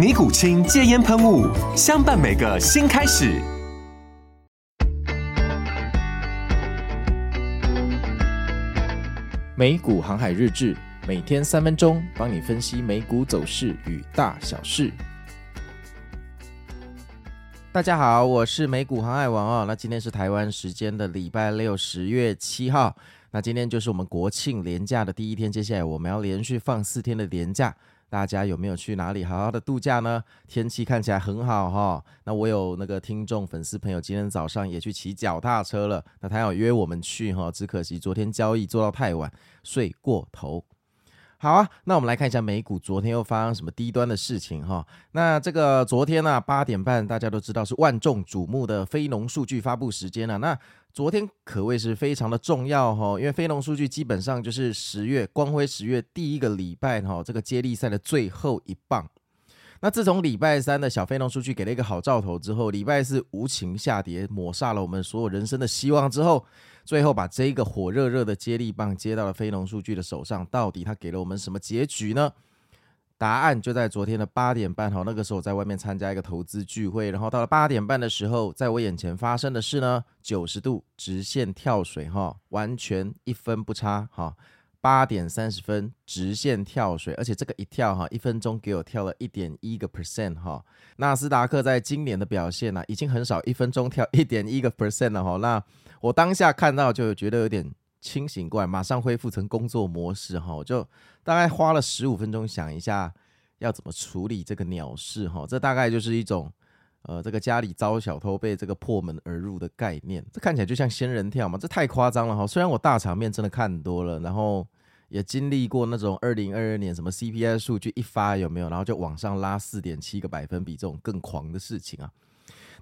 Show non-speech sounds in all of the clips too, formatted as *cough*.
尼古清戒烟喷雾，相伴每个新开始。美股航海日志，每天三分钟，帮你分析美股走势与大小事。大家好，我是美股航海王哦。那今天是台湾时间的礼拜六，十月七号。那今天就是我们国庆连假的第一天，接下来我们要连续放四天的连假。大家有没有去哪里好好的度假呢？天气看起来很好哈、那我有那个听众粉丝朋友，今天早上也去骑脚踏车了。那他要约我们去哈，只可惜昨天交易做到太晚，睡过头。好啊，那我们来看一下美股昨天又发生什么低端的事情哈。那这个昨天呢、啊，八点半大家都知道是万众瞩目的非农数据发布时间了、那昨天可谓是非常的重要哈，因为非农数据基本上就是十月光辉十月第一个礼拜哈，这个接力赛的最后一棒。那自从礼拜三的小非农数据给了一个好兆头之后，礼拜四无情下跌，抹杀了我们所有人生的希望之后，最后把这个火热热的接力棒接到了非农数据的手上，到底他给了我们什么结局呢？答案就在昨天的八点半哈，那个时候在外面参加一个投资聚会，然后到了八点半的时候，在我眼前发生的事呢，九十度直线跳水哈，完全一分不差哈。八点三十分，直线跳水，而且这个一跳哈，一分钟给我跳了一点一个 percent 哈。纳斯达克在今年的表现呢、啊，已经很少一分钟跳 *laughs* 一点一个 percent 了哈。那我当下看到就觉得有点清醒过来，马上恢复成工作模式哈。我就大概花了十五分钟想一下要怎么处理这个鸟事哈。这大概就是一种呃，这个家里遭小偷被这个破门而入的概念。这看起来就像仙人跳嘛，这太夸张了哈。虽然我大场面真的看多了，然后。也经历过那种二零二二年什么 CPI 数据一发有没有，然后就往上拉四点七个百分比这种更狂的事情啊。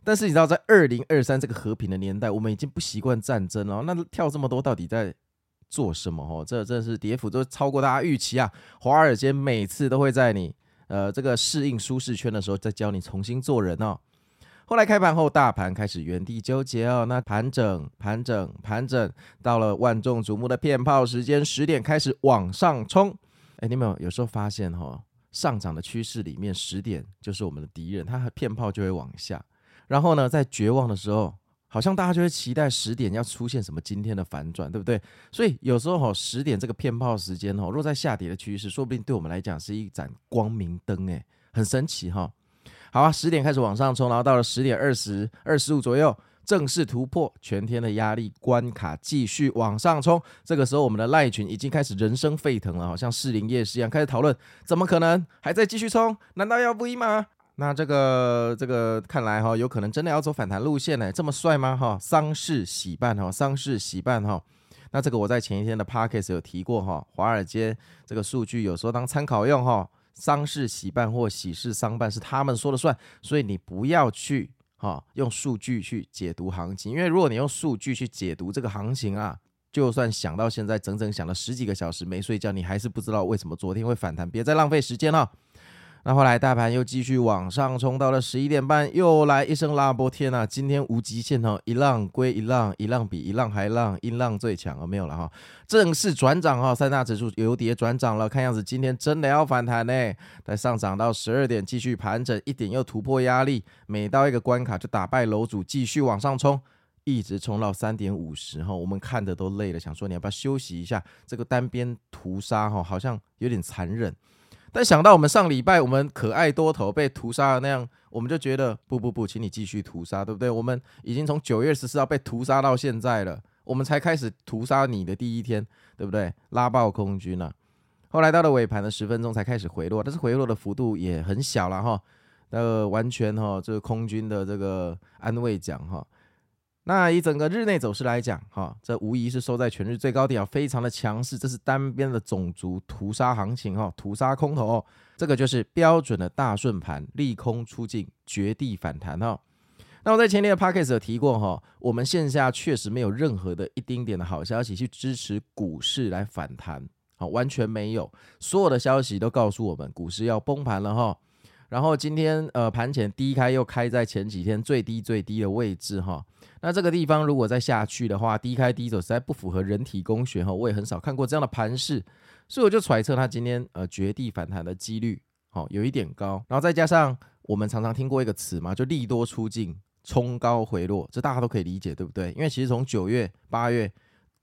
但是你知道，在二零二三这个和平的年代，我们已经不习惯战争了。那跳这么多到底在做什么？哦，这真的是跌幅都超过大家预期啊！华尔街每次都会在你呃这个适应舒适圈的时候，再教你重新做人哦。后来开盘后，大盘开始原地纠结哦，那盘整、盘整、盘整，到了万众瞩目的骗炮时间，十点开始往上冲。哎，你们有，有时候发现哈、上涨的趋势里面，十点就是我们的敌人，它骗炮就会往下。然后呢，在绝望的时候，好像大家就会期待十点要出现什么今天的反转，对不对？所以有时候哈、十点这个骗炮时间哈、哦，若在下跌的趋势，说不定对我们来讲是一盏光明灯，哎，很神奇哈、好啊，十点开始往上冲，然后到了十点二十二十五左右，正式突破全天的压力关卡，继续往上冲。这个时候，我们的赖群已经开始人声沸腾了，好像士林夜市一样，开始讨论：怎么可能还在继续冲？难道要不一吗？那这个这个看来哈，有可能真的要走反弹路线呢？这么帅吗？哈，丧事喜办哈，丧事喜办哈。那这个我在前一天的 Podcast 有提过哈，华尔街这个数据有时候当参考用哈。丧事喜办或喜事丧办是他们说了算，所以你不要去哈、用数据去解读行情，因为如果你用数据去解读这个行情啊，就算想到现在整整想了十几个小时没睡觉，你还是不知道为什么昨天会反弹，别再浪费时间了。那后来大盘又继续往上冲，到了十一点半，又来一声拉波，天呐，今天无极限哦，一浪归一浪，一浪比一浪还浪，音浪最强啊，没有了哈，正式转涨哈，三大指数由跌转涨了，看样子今天真的要反弹呢，再上涨到十二点，继续盘整一点又突破压力，每到一个关卡就打败楼主，继续往上冲，一直冲到三点五十哈，我们看的都累了，想说你要不要休息一下，这个单边屠杀哈，好像有点残忍。但想到我们上礼拜我们可爱多头被屠杀的那样，我们就觉得不不不，请你继续屠杀，对不对？我们已经从九月十四号被屠杀到现在了，我们才开始屠杀你的第一天，对不对？拉爆空军啊！后来到了尾盘的十分钟才开始回落，但是回落的幅度也很小了哈，呃，完全哈，这个空军的这个安慰奖哈。那以整个日内走势来讲，哈，这无疑是收在全日最高点啊，非常的强势。这是单边的种族屠杀行情哈，屠杀空头，这个就是标准的大顺盘，利空出尽，绝地反弹哈。那我在前天的 podcast 有提过哈，我们线下确实没有任何的一丁点的好消息去支持股市来反弹，好，完全没有，所有的消息都告诉我们股市要崩盘了哈。然后今天呃盘前低开又开在前几天最低最低的位置哈，那这个地方如果再下去的话，低开低走实在不符合人体工学哈，我也很少看过这样的盘势，所以我就揣测它今天呃绝地反弹的几率好有一点高，然后再加上我们常常听过一个词嘛，就利多出尽，冲高回落，这大家都可以理解对不对？因为其实从九月八月。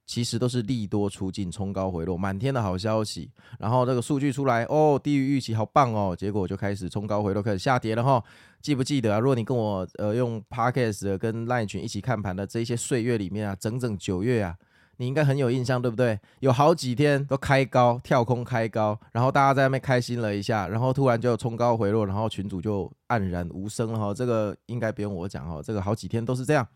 其实都是利多出尽，冲高回落，满天的好消息。然后这个数据出来，哦，低于预期，好棒哦。结果就开始冲高回落，开始下跌了哈。记不记得啊？如果你跟我呃用 Podcast 跟 Line 群一起看盘的这些岁月里面啊，整整九月啊，你应该很有印象，对不对？有好几天都开高，跳空开高，然后大家在那边开心了一下，然后突然就冲高回落，然后群主就黯然无声了哈。这个应该不用我讲哈，这个好几天都是这样。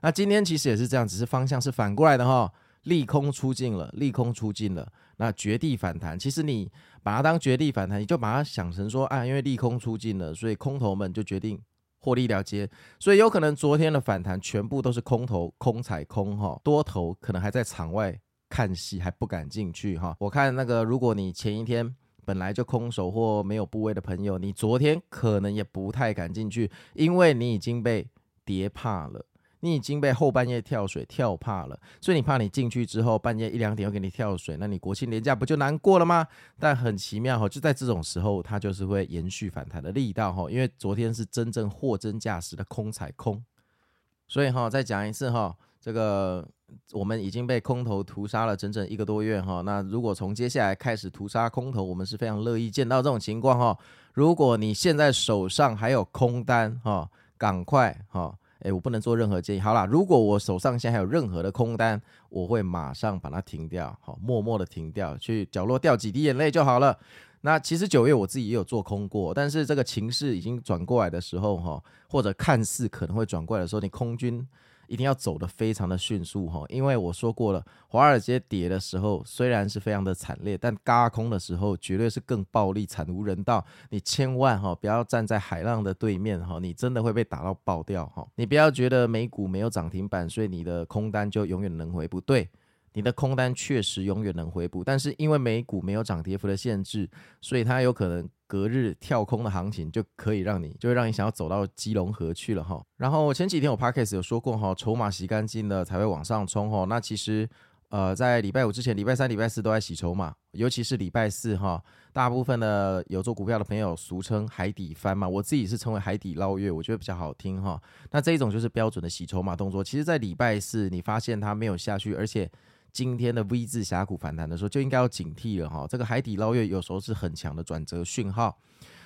那今天其实也是这样，只是方向是反过来的哈。利空出尽了，利空出尽了，那绝地反弹。其实你把它当绝地反弹，你就把它想成说，啊，因为利空出尽了，所以空头们就决定获利了结。所以有可能昨天的反弹全部都是空头空踩空哈，多头可能还在场外看戏，还不敢进去哈。我看那个，如果你前一天本来就空手或没有部位的朋友，你昨天可能也不太敢进去，因为你已经被跌怕了。你已经被后半夜跳水跳怕了，所以你怕你进去之后半夜一两点又给你跳水，那你国庆连假不就难过了吗？但很奇妙哈，就在这种时候，它就是会延续反弹的力道哈，因为昨天是真正货真价实的空踩空，所以哈，再讲一次哈，这个我们已经被空头屠杀了整整一个多月哈，那如果从接下来开始屠杀空头，我们是非常乐意见到这种情况哈。如果你现在手上还有空单哈，赶快哈。哎，我不能做任何建议。好啦，如果我手上现在还有任何的空单，我会马上把它停掉，好，默默的停掉，去角落掉几滴眼泪就好了。那其实九月我自己也有做空过，但是这个情势已经转过来的时候，哈，或者看似可能会转过来的时候，你空军。一定要走得非常的迅速哈，因为我说过了，华尔街跌的时候虽然是非常的惨烈，但嘎空的时候绝对是更暴力、惨无人道。你千万哈不要站在海浪的对面哈，你真的会被打到爆掉哈。你不要觉得美股没有涨停板，所以你的空单就永远能回补。对，你的空单确实永远能回补，但是因为美股没有涨跌幅的限制，所以它有可能。隔日跳空的行情就可以让你，就会让你想要走到基隆河去了哈。然后前几天我 podcast 有说过哈，筹码洗干净了才会往上冲哈。那其实呃在礼拜五之前，礼拜三、礼拜四都在洗筹码，尤其是礼拜四哈，大部分的有做股票的朋友俗称海底翻嘛，我自己是称为海底捞月，我觉得比较好听哈。那这一种就是标准的洗筹码动作。其实，在礼拜四你发现它没有下去，而且。今天的 V 字峡谷反弹的时候，就应该要警惕了哈。这个海底捞月有时候是很强的转折讯号。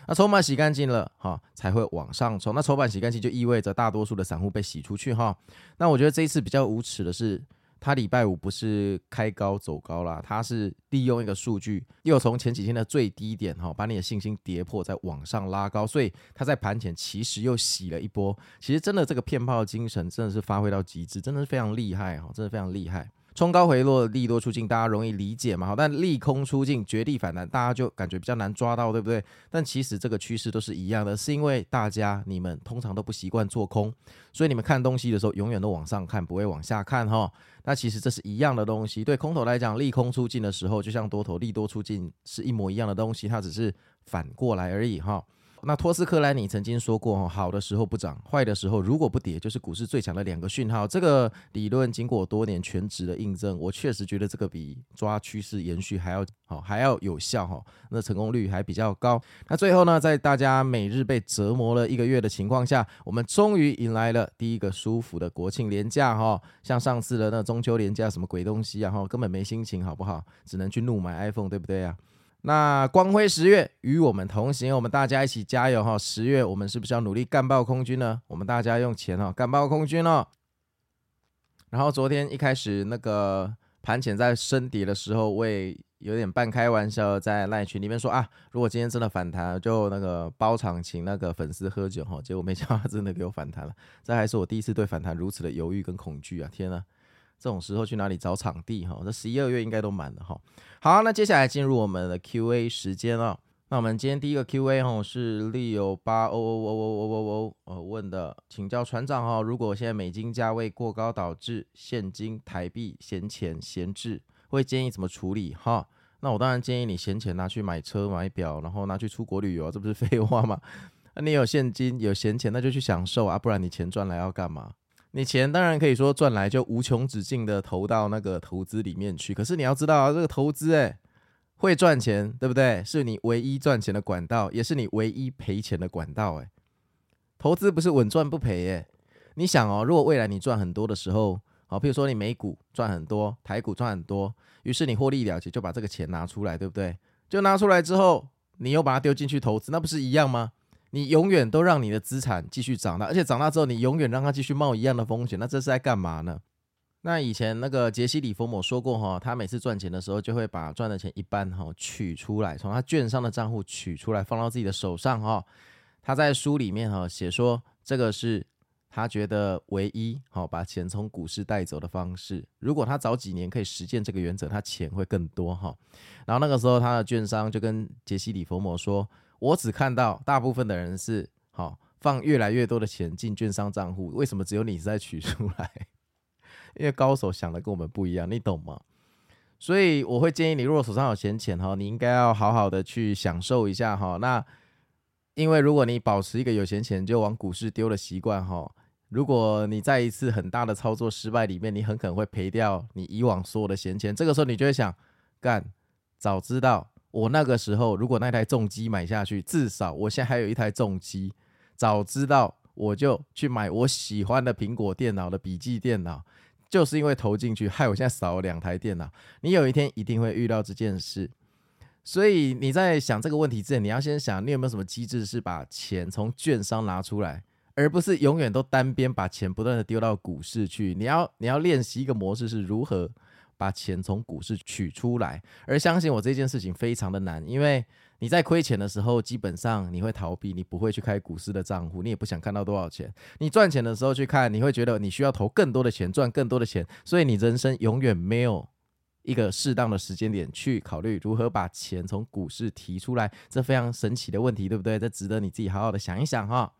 那筹码洗干净了哈，才会往上冲。那筹码洗干净就意味着大多数的散户被洗出去哈。那我觉得这一次比较无耻的是，他礼拜五不是开高走高啦，他是利用一个数据，又从前几天的最低点哈，把你的信心跌破，再往上拉高。所以他在盘前其实又洗了一波。其实真的这个骗炮精神真的是发挥到极致，真的是非常厉害哈，真的非常厉害。冲高回落，利多出尽，大家容易理解嘛？好，但利空出尽，绝地反弹，大家就感觉比较难抓到，对不对？但其实这个趋势都是一样的，是因为大家你们通常都不习惯做空，所以你们看东西的时候永远都往上看，不会往下看哈。那其实这是一样的东西，对空头来讲，利空出尽的时候，就像多头利多出尽是一模一样的东西，它只是反过来而已哈。那托斯克兰尼曾经说过，好的时候不涨，坏的时候如果不跌，就是股市最强的两个讯号。这个理论经过多年全职的印证，我确实觉得这个比抓趋势延续还要好，还要有效哈。那成功率还比较高。那最后呢，在大家每日被折磨了一个月的情况下，我们终于迎来了第一个舒服的国庆连假哈。像上次的那中秋连假什么鬼东西啊哈，根本没心情好不好？只能去怒买 iPhone，对不对啊？那光辉十月与我们同行，我们大家一起加油哈！十月我们是不是要努力干爆空军呢？我们大家用钱哦，干爆空军哦。然后昨天一开始那个盘前在升跌的时候，我也有点半开玩笑在赖群里面说啊，如果今天真的反弹，就那个包场请那个粉丝喝酒哈。结果没想到真的给我反弹了，这还是我第一次对反弹如此的犹豫跟恐惧啊！天呐！这种时候去哪里找场地哈？这十一二月应该都满了哈。好，那接下来进入我们的 Q&A 时间了。那我们今天第一个 Q&A 哈是 Leo 八 O O O O O O O 呃问的，请教船长哈，如果现在美金价位过高导致现金台币闲钱闲置，会建议怎么处理哈？那我当然建议你闲钱拿去买车买表，然后拿去出国旅游，这不是废话吗？那你有现金有闲钱，那就去享受啊，不然你钱赚来要干嘛？你钱当然可以说赚来就无穷止境的投到那个投资里面去，可是你要知道啊，这个投资诶会赚钱，对不对？是你唯一赚钱的管道，也是你唯一赔钱的管道诶，投资不是稳赚不赔诶。你想哦，如果未来你赚很多的时候，好，譬如说你美股赚很多，台股赚很多，于是你获利了结，就把这个钱拿出来，对不对？就拿出来之后，你又把它丢进去投资，那不是一样吗？你永远都让你的资产继续长大，而且长大之后你永远让它继续冒一样的风险，那这是在干嘛呢？那以前那个杰西·李佛摩说过哈，他每次赚钱的时候就会把赚的钱一半哈取出来，从他券商的账户取出来放到自己的手上哈。他在书里面哈写说，这个是他觉得唯一好把钱从股市带走的方式。如果他早几年可以实践这个原则，他钱会更多哈。然后那个时候他的券商就跟杰西·李佛摩说。我只看到大部分的人是好、哦、放越来越多的钱进券商账户，为什么只有你是在取出来？*laughs* 因为高手想的跟我们不一样，你懂吗？所以我会建议你，如果手上有闲钱哈，你应该要好好的去享受一下哈。那因为如果你保持一个有闲钱就往股市丢的习惯哈，如果你在一次很大的操作失败里面，你很可能会赔掉你以往所有的闲钱。这个时候你就会想，干，早知道。我那个时候如果那台重机买下去，至少我现在还有一台重机。早知道我就去买我喜欢的苹果电脑的笔记电脑，就是因为投进去，害我现在少了两台电脑。你有一天一定会遇到这件事，所以你在想这个问题之前，你要先想你有没有什么机制是把钱从券商拿出来，而不是永远都单边把钱不断的丢到股市去。你要你要练习一个模式是如何。把钱从股市取出来，而相信我这件事情非常的难，因为你在亏钱的时候，基本上你会逃避，你不会去开股市的账户，你也不想看到多少钱。你赚钱的时候去看，你会觉得你需要投更多的钱，赚更多的钱，所以你人生永远没有一个适当的时间点去考虑如何把钱从股市提出来，这非常神奇的问题，对不对？这值得你自己好好的想一想哈。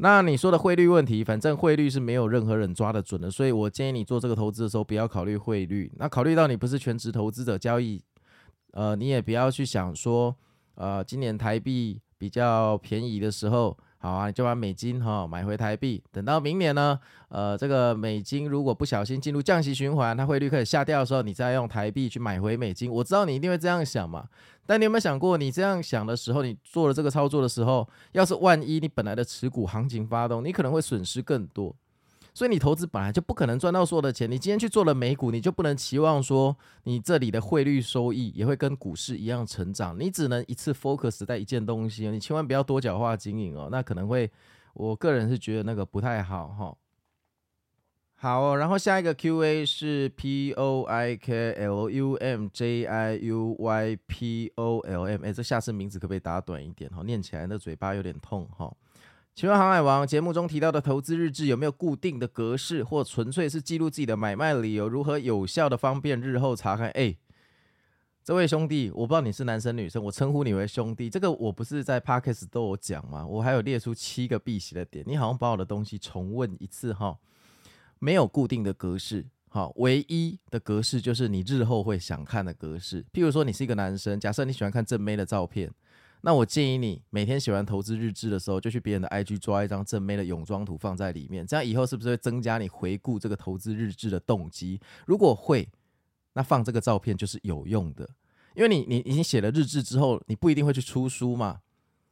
那你说的汇率问题，反正汇率是没有任何人抓得准的，所以我建议你做这个投资的时候不要考虑汇率。那考虑到你不是全职投资者交易，呃，你也不要去想说，呃，今年台币比较便宜的时候。好啊，你就把美金哈买回台币，等到明年呢，呃，这个美金如果不小心进入降息循环，它汇率开始下掉的时候，你再用台币去买回美金。我知道你一定会这样想嘛，但你有没有想过，你这样想的时候，你做了这个操作的时候，要是万一你本来的持股行情发动，你可能会损失更多。所以你投资本来就不可能赚到所有的钱。你今天去做了美股，你就不能期望说你这里的汇率收益也会跟股市一样成长。你只能一次 focus 在一件东西，你千万不要多角化经营哦，那可能会，我个人是觉得那个不太好哈。好，然后下一个 Q&A 是 P O I K L U M J I U Y P O L M，哎，这下次名字可不可以打短一点哈？念起来那嘴巴有点痛哈。请问航海王节目中提到的投资日志有没有固定的格式，或纯粹是记录自己的买卖理由？如何有效的方便日后查看？哎，这位兄弟，我不知道你是男生女生，我称呼你为兄弟。这个我不是在 Podcast 都有讲吗？我还有列出七个避邪的点，你好像把我的东西重问一次哈。没有固定的格式，好，唯一的格式就是你日后会想看的格式。譬如说，你是一个男生，假设你喜欢看正妹的照片。那我建议你每天写完投资日志的时候，就去别人的 IG 抓一张正妹的泳装图放在里面，这样以后是不是会增加你回顾这个投资日志的动机？如果会，那放这个照片就是有用的，因为你你已经写了日志之后，你不一定会去出书嘛，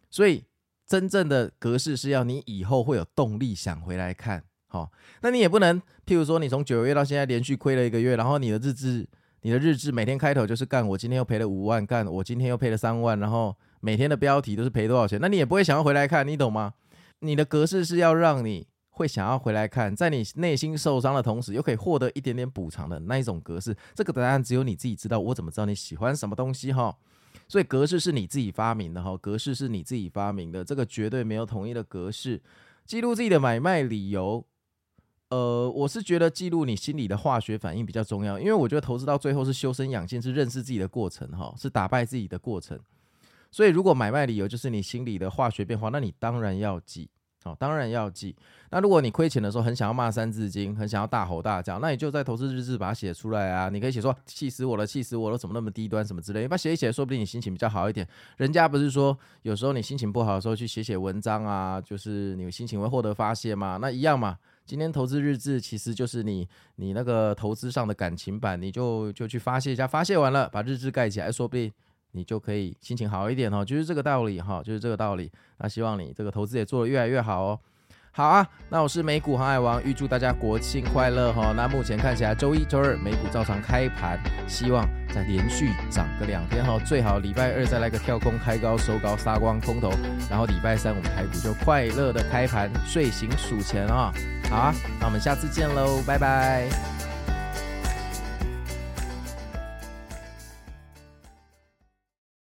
所以真正的格式是要你以后会有动力想回来看，好，那你也不能，譬如说你从九月到现在连续亏了一个月，然后你的日志。你的日志每天开头就是干，我今天又赔了五万，干，我今天又赔了三万，然后每天的标题都是赔多少钱，那你也不会想要回来看，你懂吗？你的格式是要让你会想要回来看，在你内心受伤的同时，又可以获得一点点补偿的那一种格式。这个答案只有你自己知道，我怎么知道你喜欢什么东西哈？所以格式是你自己发明的哈，格式是你自己发明的，这个绝对没有统一的格式。记录自己的买卖理由。呃，我是觉得记录你心里的化学反应比较重要，因为我觉得投资到最后是修身养性，是认识自己的过程，哈，是打败自己的过程。所以，如果买卖理由就是你心里的化学变化，那你当然要记，哦，当然要记。那如果你亏钱的时候很想要骂三字经，很想要大吼大叫，那你就在投资日志把它写出来啊。你可以写说气死我了，气死我了，怎么那么低端什么之类，你把它写一写，说不定你心情比较好一点。人家不是说有时候你心情不好的时候去写写文章啊，就是你心情会获得发泄嘛，那一样嘛。今天投资日志其实就是你你那个投资上的感情版，你就就去发泄一下，发泄完了把日志盖起来，说不定你就可以心情好一点哦，就是这个道理哈，就是这个道理。那希望你这个投资也做得越来越好哦。好啊，那我是美股航海王，预祝大家国庆快乐哈。那目前看起来周一、周二美股照常开盘，希望再连续涨个两天哈，最好礼拜二再来个跳空开高收高杀光空头，然后礼拜三我们台股就快乐的开盘，睡醒数钱啊。好啊，那我们下次见喽，拜拜。